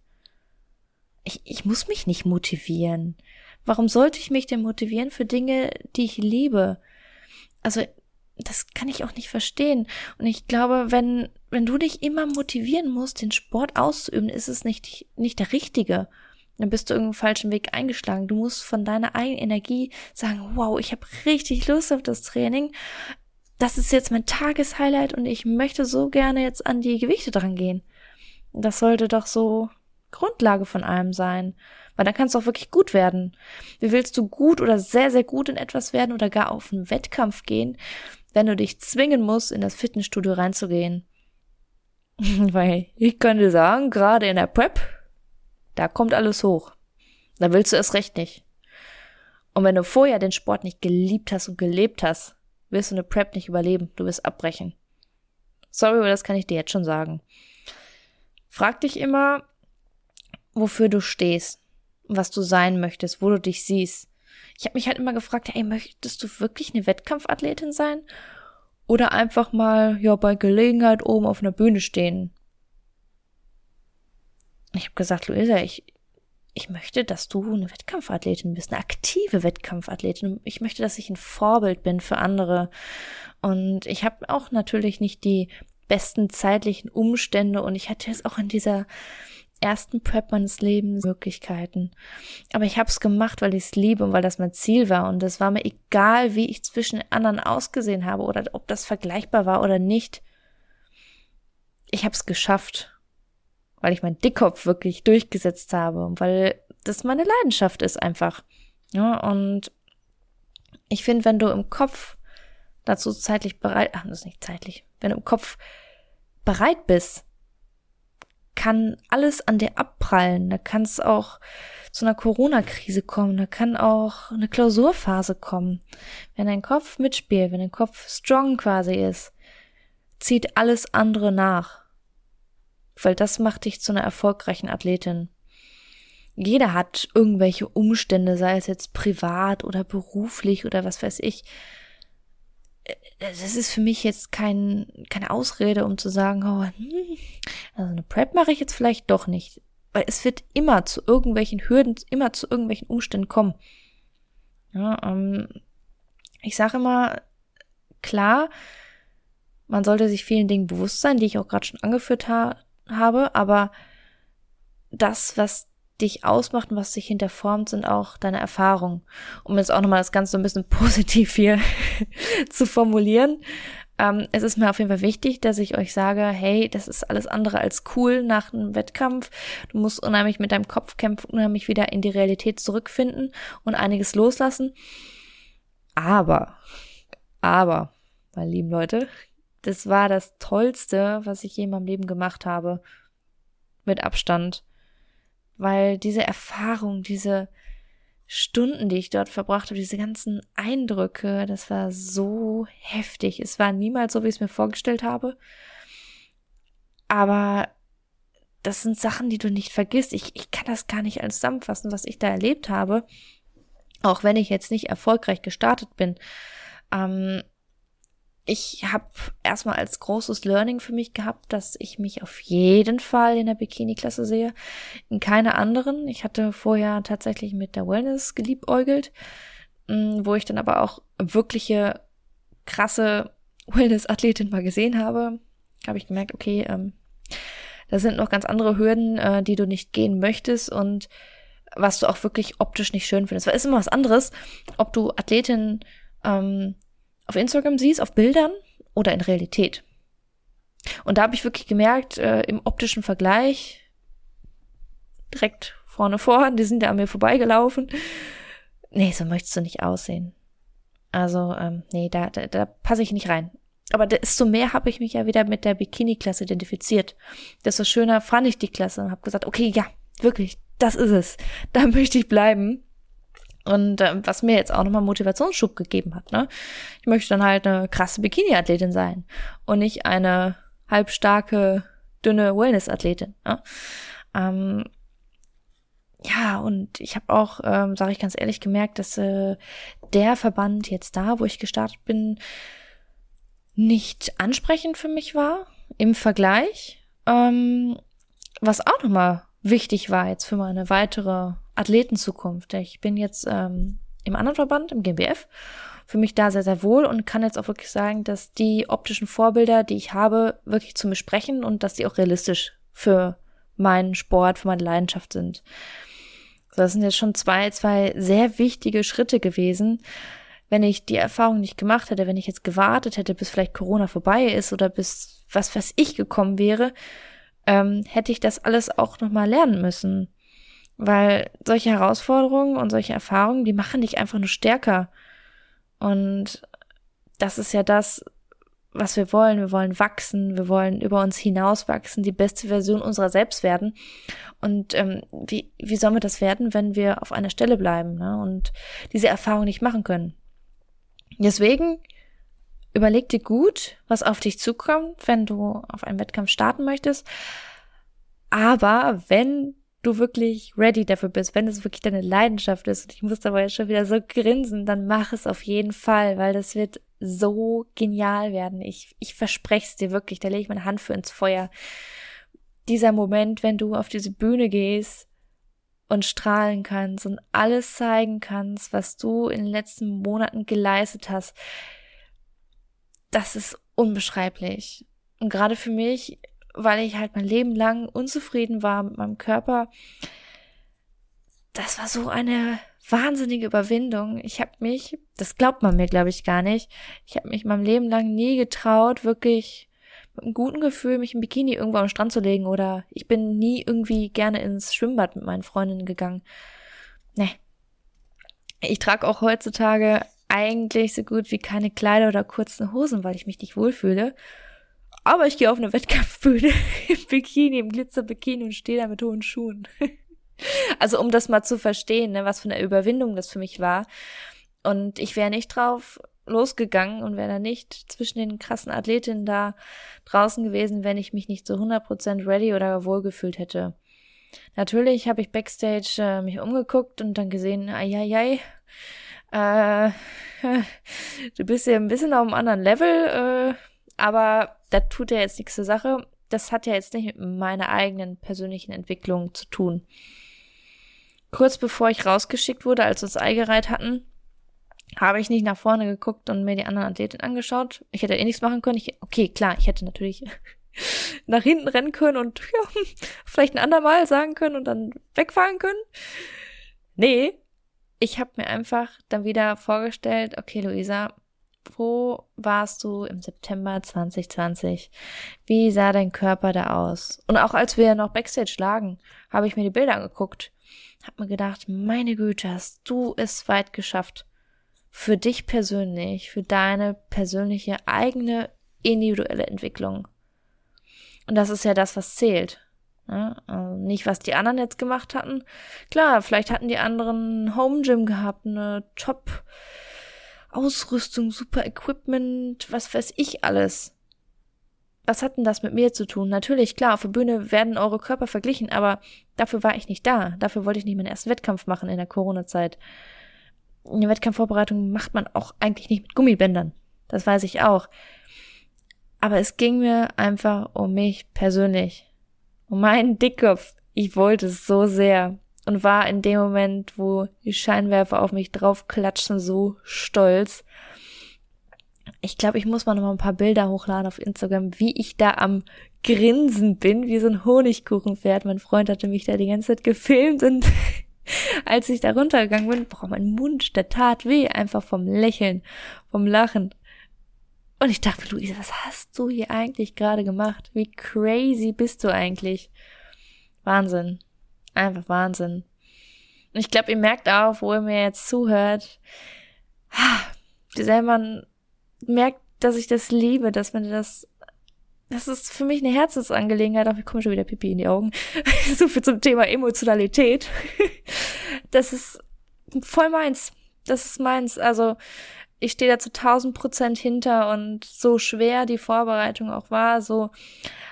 Ich, ich muss mich nicht motivieren. Warum sollte ich mich denn motivieren für Dinge, die ich liebe? Also, das kann ich auch nicht verstehen. Und ich glaube, wenn, wenn du dich immer motivieren musst, den Sport auszuüben, ist es nicht, nicht der richtige. Dann bist du irgendeinen falschen Weg eingeschlagen. Du musst von deiner eigenen Energie sagen, wow, ich habe richtig Lust auf das Training. Das ist jetzt mein Tageshighlight und ich möchte so gerne jetzt an die Gewichte dran gehen. Das sollte doch so Grundlage von allem sein. Weil dann kannst du auch wirklich gut werden. Wie willst du gut oder sehr, sehr gut in etwas werden oder gar auf einen Wettkampf gehen, wenn du dich zwingen musst, in das Fitnessstudio reinzugehen? Weil ich könnte sagen, gerade in der Prep, da kommt alles hoch. Da willst du es recht nicht. Und wenn du vorher den Sport nicht geliebt hast und gelebt hast, wirst du eine Prep nicht überleben. Du wirst abbrechen. Sorry, aber das kann ich dir jetzt schon sagen. Frag dich immer, wofür du stehst, was du sein möchtest, wo du dich siehst. Ich habe mich halt immer gefragt, hey, möchtest du wirklich eine Wettkampfathletin sein? Oder einfach mal, ja, bei Gelegenheit oben auf einer Bühne stehen? Ich habe gesagt, Luisa, ich, ich möchte, dass du eine Wettkampfathletin bist, eine aktive Wettkampfathletin. Ich möchte, dass ich ein Vorbild bin für andere. Und ich habe auch natürlich nicht die besten zeitlichen Umstände und ich hatte jetzt auch in dieser ersten Prep meines Lebens Möglichkeiten. Aber ich habe es gemacht, weil ich es liebe und weil das mein Ziel war. Und es war mir egal, wie ich zwischen anderen ausgesehen habe oder ob das vergleichbar war oder nicht. Ich habe es geschafft, weil ich meinen Dickkopf wirklich durchgesetzt habe und weil das meine Leidenschaft ist einfach. Ja, und ich finde, wenn du im Kopf dazu zeitlich bereit, ach, das ist nicht zeitlich, wenn du im Kopf bereit bist, kann alles an dir abprallen. Da kann es auch zu einer Corona-Krise kommen. Da kann auch eine Klausurphase kommen. Wenn dein Kopf mitspielt, wenn dein Kopf strong quasi ist, zieht alles andere nach. Weil das macht dich zu einer erfolgreichen Athletin. Jeder hat irgendwelche Umstände, sei es jetzt privat oder beruflich oder was weiß ich, das ist für mich jetzt kein, keine Ausrede, um zu sagen, oh, hm, also eine Prep mache ich jetzt vielleicht doch nicht. Weil es wird immer zu irgendwelchen Hürden, immer zu irgendwelchen Umständen kommen. Ja, ähm, ich sage immer, klar, man sollte sich vielen Dingen bewusst sein, die ich auch gerade schon angeführt ha habe, aber das, was dich ausmacht und was dich hinterformt, sind auch deine Erfahrungen. Um jetzt auch nochmal das Ganze so ein bisschen positiv hier zu formulieren. Ähm, es ist mir auf jeden Fall wichtig, dass ich euch sage, hey, das ist alles andere als cool nach einem Wettkampf. Du musst unheimlich mit deinem Kopf kämpfen, unheimlich wieder in die Realität zurückfinden und einiges loslassen. Aber, aber, meine lieben Leute, das war das Tollste, was ich je in meinem Leben gemacht habe. Mit Abstand weil diese Erfahrung, diese Stunden, die ich dort verbracht habe, diese ganzen Eindrücke, das war so heftig. Es war niemals so, wie ich es mir vorgestellt habe. Aber das sind Sachen, die du nicht vergisst. Ich, ich kann das gar nicht als zusammenfassen, was ich da erlebt habe. Auch wenn ich jetzt nicht erfolgreich gestartet bin. Ähm, ich habe erstmal als großes Learning für mich gehabt, dass ich mich auf jeden Fall in der Bikini-Klasse sehe, in keiner anderen. Ich hatte vorher tatsächlich mit der Wellness geliebäugelt, mm, wo ich dann aber auch wirkliche krasse Wellness-Athletin mal gesehen habe. Habe ich gemerkt, okay, ähm, da sind noch ganz andere Hürden, äh, die du nicht gehen möchtest und was du auch wirklich optisch nicht schön findest. Weil es ist immer was anderes, ob du Athletin ähm, auf Instagram siehst, auf Bildern oder in Realität. Und da habe ich wirklich gemerkt, äh, im optischen Vergleich, direkt vorne vor, die sind ja an mir vorbeigelaufen. Nee, so möchtest du nicht aussehen. Also, ähm, nee, da, da, da passe ich nicht rein. Aber desto mehr habe ich mich ja wieder mit der Bikini-Klasse identifiziert. Desto schöner fand ich die Klasse und habe gesagt, okay, ja, wirklich, das ist es. Da möchte ich bleiben. Und äh, was mir jetzt auch nochmal Motivationsschub gegeben hat, ne? Ich möchte dann halt eine krasse Bikini-Athletin sein und nicht eine halbstarke dünne Wellness-Athletin. Ja? Ähm, ja, und ich habe auch, ähm, sage ich ganz ehrlich, gemerkt, dass äh, der Verband jetzt da, wo ich gestartet bin, nicht ansprechend für mich war im Vergleich. Ähm, was auch nochmal wichtig war jetzt für meine weitere Athletenzukunft. Ich bin jetzt ähm, im anderen Verband, im GmbF, für mich da sehr, sehr wohl und kann jetzt auch wirklich sagen, dass die optischen Vorbilder, die ich habe, wirklich zu mir sprechen und dass die auch realistisch für meinen Sport, für meine Leidenschaft sind. Das sind jetzt schon zwei, zwei sehr wichtige Schritte gewesen. Wenn ich die Erfahrung nicht gemacht hätte, wenn ich jetzt gewartet hätte, bis vielleicht Corona vorbei ist oder bis was was ich gekommen wäre, ähm, hätte ich das alles auch nochmal lernen müssen. Weil solche Herausforderungen und solche Erfahrungen, die machen dich einfach nur stärker. Und das ist ja das, was wir wollen. Wir wollen wachsen, wir wollen über uns hinaus wachsen, die beste Version unserer selbst werden. Und ähm, wie, wie sollen wir das werden, wenn wir auf einer Stelle bleiben ne? und diese Erfahrung nicht machen können? Deswegen überleg dir gut, was auf dich zukommt, wenn du auf einen Wettkampf starten möchtest. Aber wenn du wirklich ready dafür bist, wenn es wirklich deine Leidenschaft ist, und ich muss dabei schon wieder so grinsen, dann mach es auf jeden Fall, weil das wird so genial werden. Ich, ich verspreche es dir wirklich, da lege ich meine Hand für ins Feuer. Dieser Moment, wenn du auf diese Bühne gehst und strahlen kannst und alles zeigen kannst, was du in den letzten Monaten geleistet hast, das ist unbeschreiblich. Und gerade für mich, weil ich halt mein Leben lang unzufrieden war mit meinem Körper, das war so eine wahnsinnige Überwindung. Ich habe mich, das glaubt man mir, glaube ich, gar nicht, ich habe mich mein Leben lang nie getraut, wirklich mit einem guten Gefühl mich im Bikini irgendwo am Strand zu legen oder ich bin nie irgendwie gerne ins Schwimmbad mit meinen Freundinnen gegangen. Ne. Ich trage auch heutzutage eigentlich so gut wie keine Kleider oder kurzen Hosen, weil ich mich nicht wohlfühle. Aber ich gehe auf eine Wettkampfbühne im Bikini, im Glitzerbikini und stehe da mit hohen Schuhen. also um das mal zu verstehen, ne, was für eine Überwindung das für mich war. Und ich wäre nicht drauf losgegangen und wäre da nicht zwischen den krassen Athletinnen da draußen gewesen, wenn ich mich nicht zu 100% ready oder wohlgefühlt hätte. Natürlich habe ich backstage äh, mich umgeguckt und dann gesehen, ai, ai, ai äh, du bist ja ein bisschen auf einem anderen Level, äh, aber das tut ja jetzt nichts zur Sache. Das hat ja jetzt nicht mit meiner eigenen persönlichen Entwicklung zu tun. Kurz bevor ich rausgeschickt wurde, als wir uns eingereiht hatten, habe ich nicht nach vorne geguckt und mir die anderen Athleten angeschaut. Ich hätte eh nichts machen können. Ich, okay, klar, ich hätte natürlich nach hinten rennen können und ja, vielleicht ein andermal sagen können und dann wegfahren können. Nee, ich habe mir einfach dann wieder vorgestellt, okay, Luisa, wo warst du im September 2020? Wie sah dein Körper da aus? Und auch als wir noch backstage lagen, habe ich mir die Bilder angeguckt, habe mir gedacht, meine Güte, hast du es weit geschafft. Für dich persönlich, für deine persönliche eigene individuelle Entwicklung. Und das ist ja das, was zählt. Ja, also nicht, was die anderen jetzt gemacht hatten. Klar, vielleicht hatten die anderen Home Gym gehabt, eine Top Ausrüstung, super Equipment, was weiß ich alles. Was hat denn das mit mir zu tun? Natürlich, klar, auf der Bühne werden eure Körper verglichen, aber dafür war ich nicht da. Dafür wollte ich nicht meinen ersten Wettkampf machen in der Corona-Zeit. Eine Wettkampfvorbereitung macht man auch eigentlich nicht mit Gummibändern. Das weiß ich auch. Aber es ging mir einfach um mich persönlich. Und mein Dickkopf, ich wollte es so sehr und war in dem Moment, wo die Scheinwerfer auf mich draufklatschen, so stolz. Ich glaube, ich muss mal noch mal ein paar Bilder hochladen auf Instagram, wie ich da am Grinsen bin, wie so ein Honigkuchenpferd. Mein Freund hatte mich da die ganze Zeit gefilmt und als ich da runtergegangen bin, boah, mein Mund, der tat weh, einfach vom Lächeln, vom Lachen. Und ich dachte, Luise, was hast du hier eigentlich gerade gemacht? Wie crazy bist du eigentlich? Wahnsinn. Einfach Wahnsinn. Und ich glaube, ihr merkt auch, wo ihr mir jetzt zuhört, dieser Mann merkt, dass ich das liebe, dass man das, das ist für mich eine Herzensangelegenheit, auch ich komme schon wieder Pipi in die Augen. so viel zum Thema Emotionalität. das ist voll meins. Das ist meins. Also, ich stehe da zu 1000 Prozent hinter und so schwer die Vorbereitung auch war, so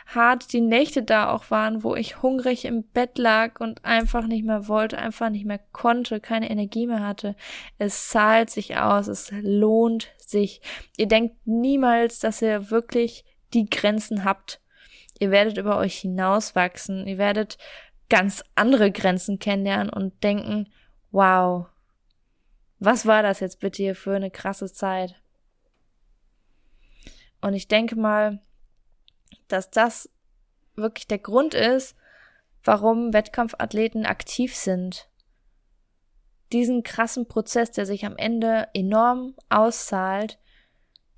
hart die Nächte da auch waren, wo ich hungrig im Bett lag und einfach nicht mehr wollte, einfach nicht mehr konnte, keine Energie mehr hatte. Es zahlt sich aus, es lohnt sich. Ihr denkt niemals, dass ihr wirklich die Grenzen habt. Ihr werdet über euch hinauswachsen, ihr werdet ganz andere Grenzen kennenlernen und denken, wow, was war das jetzt bitte hier für eine krasse Zeit? Und ich denke mal, dass das wirklich der Grund ist, warum Wettkampfathleten aktiv sind. Diesen krassen Prozess, der sich am Ende enorm auszahlt,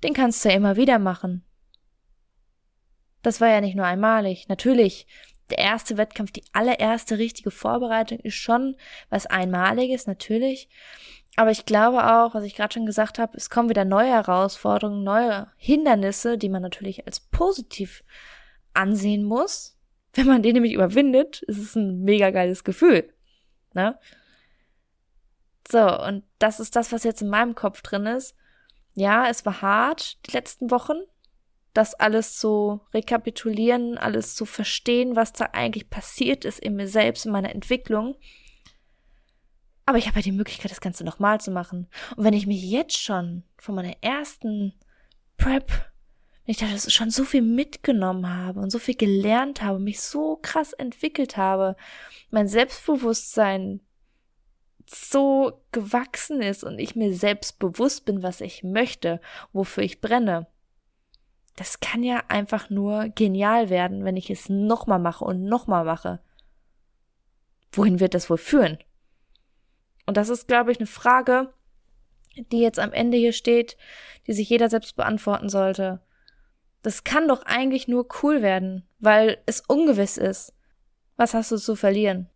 den kannst du ja immer wieder machen. Das war ja nicht nur einmalig. Natürlich, der erste Wettkampf, die allererste richtige Vorbereitung ist schon was Einmaliges, natürlich. Aber ich glaube auch, was ich gerade schon gesagt habe, es kommen wieder neue Herausforderungen, neue Hindernisse, die man natürlich als positiv ansehen muss. Wenn man den nämlich überwindet, ist es ein mega geiles Gefühl. Ne? So, und das ist das, was jetzt in meinem Kopf drin ist. Ja, es war hart die letzten Wochen, das alles zu rekapitulieren, alles zu verstehen, was da eigentlich passiert ist in mir selbst, in meiner Entwicklung. Aber ich habe ja die Möglichkeit, das Ganze nochmal zu machen. Und wenn ich mich jetzt schon von meiner ersten Prep, wenn ich da schon so viel mitgenommen habe und so viel gelernt habe, mich so krass entwickelt habe, mein Selbstbewusstsein so gewachsen ist und ich mir selbst bewusst bin, was ich möchte, wofür ich brenne. Das kann ja einfach nur genial werden, wenn ich es nochmal mache und nochmal mache. Wohin wird das wohl führen? Und das ist, glaube ich, eine Frage, die jetzt am Ende hier steht, die sich jeder selbst beantworten sollte. Das kann doch eigentlich nur cool werden, weil es ungewiss ist. Was hast du zu verlieren?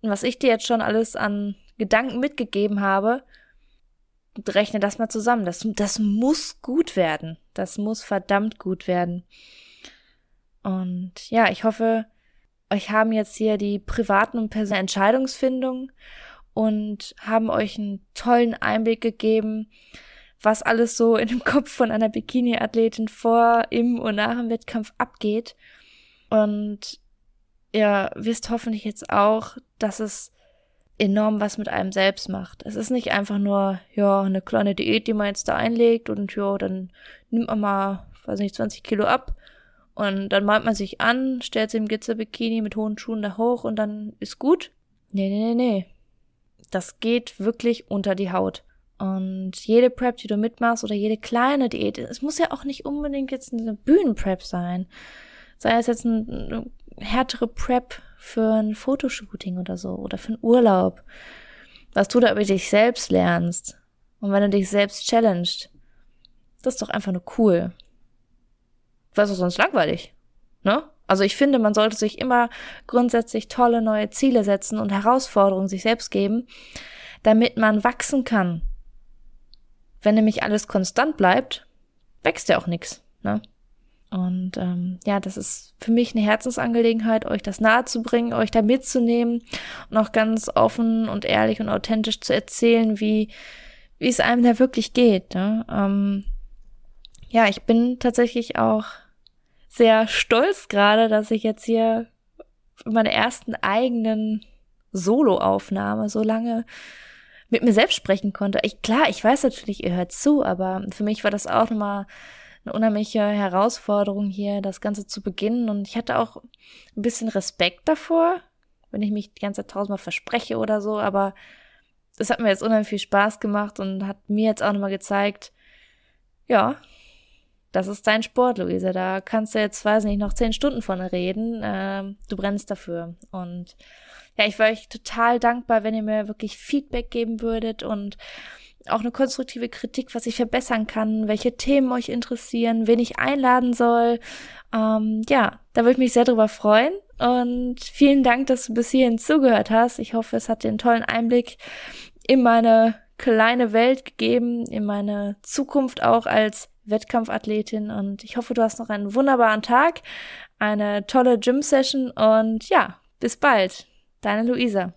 Und was ich dir jetzt schon alles an Gedanken mitgegeben habe, rechne das mal zusammen. Das, das muss gut werden. Das muss verdammt gut werden. Und ja, ich hoffe, euch haben jetzt hier die privaten und persönlichen Entscheidungsfindungen und haben euch einen tollen Einblick gegeben, was alles so in dem Kopf von einer Bikini-Athletin vor, im und nach dem Wettkampf abgeht. Und ihr wisst hoffentlich jetzt auch, dass es enorm was mit einem selbst macht. Es ist nicht einfach nur, ja, eine kleine Diät, die man jetzt da einlegt und ja, dann nimmt man mal, weiß nicht, 20 Kilo ab und dann malt man sich an, stellt sich im Gitzer-Bikini mit hohen Schuhen da hoch und dann ist gut. Nee, nee, nee, nee. Das geht wirklich unter die Haut. Und jede Prep, die du mitmachst oder jede kleine Diät, es muss ja auch nicht unbedingt jetzt eine Bühnenprep sein. Sei es jetzt eine härtere Prep für ein Fotoshooting oder so oder für einen Urlaub. Was du da über dich selbst lernst. Und wenn du dich selbst challenged, das ist doch einfach nur cool. Was ist sonst langweilig? Ne? Also ich finde, man sollte sich immer grundsätzlich tolle neue Ziele setzen und Herausforderungen sich selbst geben, damit man wachsen kann. Wenn nämlich alles konstant bleibt, wächst ja auch nichts. Ne? Und ähm, ja, das ist für mich eine Herzensangelegenheit, euch das nahezubringen, euch da mitzunehmen und auch ganz offen und ehrlich und authentisch zu erzählen, wie wie es einem da wirklich geht. Ne? Ähm, ja, ich bin tatsächlich auch sehr stolz gerade, dass ich jetzt hier meine ersten eigenen Solo-Aufnahme so lange mit mir selbst sprechen konnte. Ich, klar, ich weiß natürlich, ihr hört zu, aber für mich war das auch nochmal eine unheimliche Herausforderung hier, das Ganze zu beginnen. Und ich hatte auch ein bisschen Respekt davor, wenn ich mich die ganze Zeit tausendmal verspreche oder so, aber es hat mir jetzt unheimlich viel Spaß gemacht und hat mir jetzt auch nochmal gezeigt, ja, das ist dein Sport, Luise. Da kannst du jetzt, weiß nicht, noch zehn Stunden von reden. Ähm, du brennst dafür. Und ja, ich wäre euch total dankbar, wenn ihr mir wirklich Feedback geben würdet und auch eine konstruktive Kritik, was ich verbessern kann, welche Themen euch interessieren, wen ich einladen soll. Ähm, ja, da würde ich mich sehr drüber freuen. Und vielen Dank, dass du bis hierhin zugehört hast. Ich hoffe, es hat dir einen tollen Einblick in meine kleine Welt gegeben, in meine Zukunft auch als Wettkampfathletin und ich hoffe, du hast noch einen wunderbaren Tag, eine tolle Gym-Session und ja, bis bald. Deine Luisa.